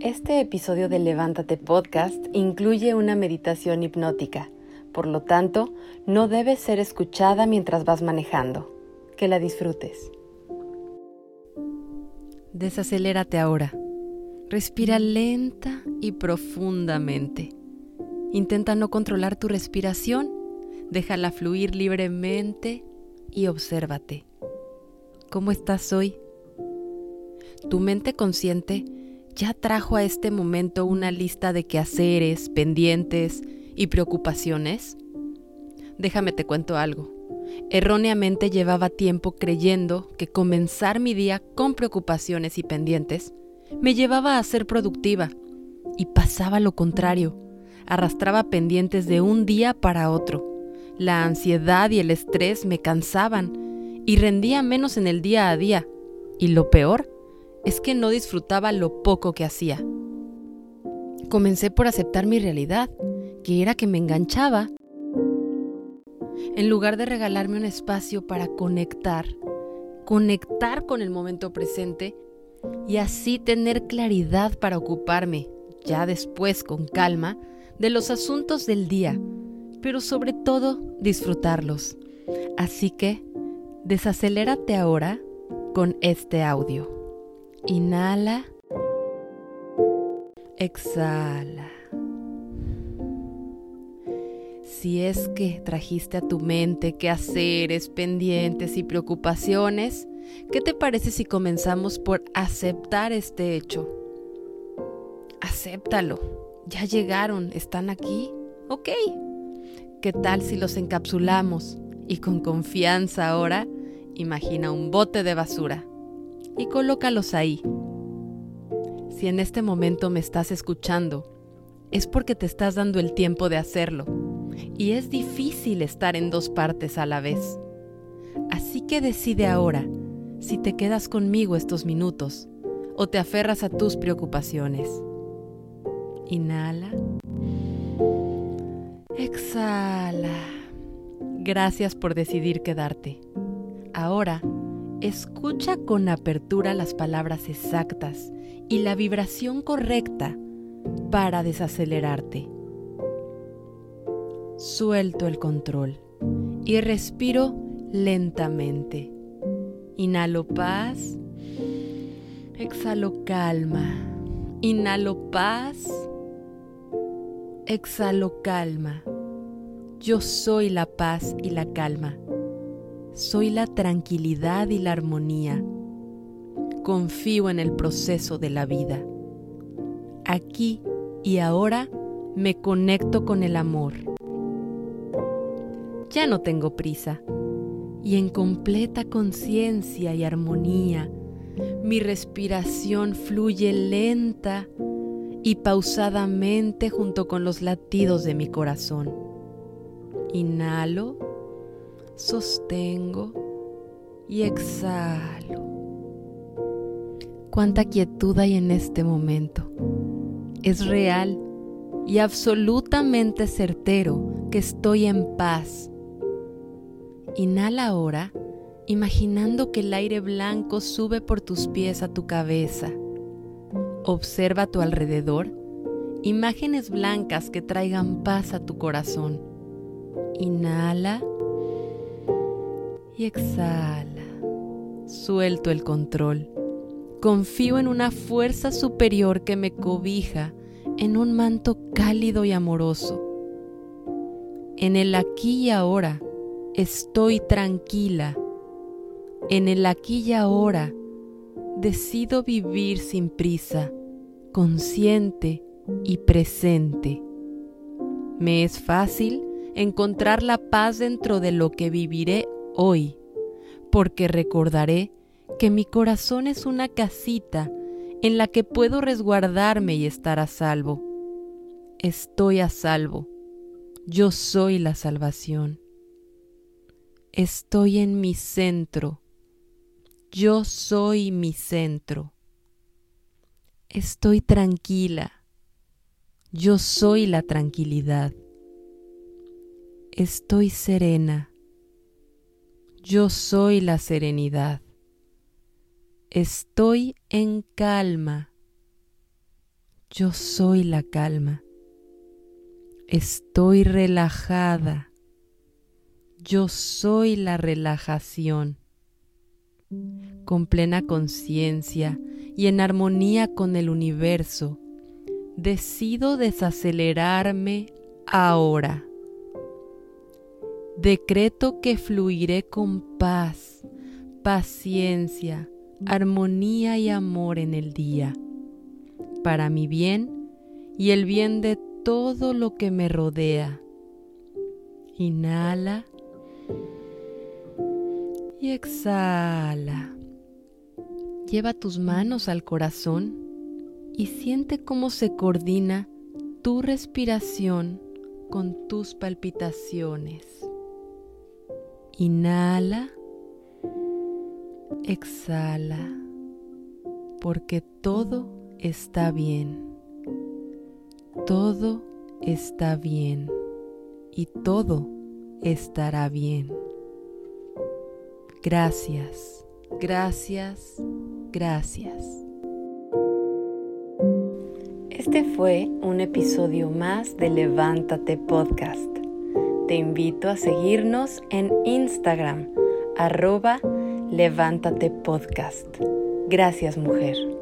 Este episodio de Levántate Podcast incluye una meditación hipnótica, por lo tanto, no debe ser escuchada mientras vas manejando. Que la disfrutes. Desacelérate ahora. Respira lenta y profundamente. Intenta no controlar tu respiración, déjala fluir libremente y obsérvate. ¿Cómo estás hoy? Tu mente consciente ya trajo a este momento una lista de quehaceres, pendientes y preocupaciones. Déjame te cuento algo. Erróneamente llevaba tiempo creyendo que comenzar mi día con preocupaciones y pendientes me llevaba a ser productiva y pasaba lo contrario. Arrastraba pendientes de un día para otro. La ansiedad y el estrés me cansaban y rendía menos en el día a día. Y lo peor es que no disfrutaba lo poco que hacía. Comencé por aceptar mi realidad, que era que me enganchaba. En lugar de regalarme un espacio para conectar, conectar con el momento presente y así tener claridad para ocuparme, ya después con calma, de los asuntos del día, pero sobre todo disfrutarlos. Así que, desacelérate ahora con este audio. Inhala. Exhala. Si es que trajiste a tu mente quehaceres, pendientes y preocupaciones, ¿qué te parece si comenzamos por aceptar este hecho? Acéptalo. Ya llegaron, están aquí. Ok. ¿Qué tal si los encapsulamos y con confianza ahora imagina un bote de basura? Y colócalos ahí. Si en este momento me estás escuchando, es porque te estás dando el tiempo de hacerlo. Y es difícil estar en dos partes a la vez. Así que decide ahora si te quedas conmigo estos minutos o te aferras a tus preocupaciones. Inhala. Exhala. Gracias por decidir quedarte. Ahora Escucha con apertura las palabras exactas y la vibración correcta para desacelerarte. Suelto el control y respiro lentamente. Inhalo paz, exhalo calma. Inhalo paz, exhalo calma. Yo soy la paz y la calma. Soy la tranquilidad y la armonía. Confío en el proceso de la vida. Aquí y ahora me conecto con el amor. Ya no tengo prisa y en completa conciencia y armonía mi respiración fluye lenta y pausadamente junto con los latidos de mi corazón. Inhalo sostengo y exhalo. Cuánta quietud hay en este momento. Es real y absolutamente certero que estoy en paz. Inhala ahora, imaginando que el aire blanco sube por tus pies a tu cabeza. Observa a tu alrededor imágenes blancas que traigan paz a tu corazón. Inhala y exhala. Suelto el control. Confío en una fuerza superior que me cobija en un manto cálido y amoroso. En el aquí y ahora estoy tranquila. En el aquí y ahora decido vivir sin prisa, consciente y presente. Me es fácil encontrar la paz dentro de lo que viviré hoy, porque recordaré que mi corazón es una casita en la que puedo resguardarme y estar a salvo. Estoy a salvo. Yo soy la salvación. Estoy en mi centro. Yo soy mi centro. Estoy tranquila. Yo soy la tranquilidad. Estoy serena. Yo soy la serenidad. Estoy en calma. Yo soy la calma. Estoy relajada. Yo soy la relajación. Con plena conciencia y en armonía con el universo, decido desacelerarme ahora. Decreto que fluiré con paz, paciencia, armonía y amor en el día, para mi bien y el bien de todo lo que me rodea. Inhala y exhala. Lleva tus manos al corazón y siente cómo se coordina tu respiración con tus palpitaciones. Inhala, exhala, porque todo está bien. Todo está bien y todo estará bien. Gracias, gracias, gracias. Este fue un episodio más de Levántate Podcast. Te invito a seguirnos en Instagram, arroba Levántate Podcast. Gracias mujer.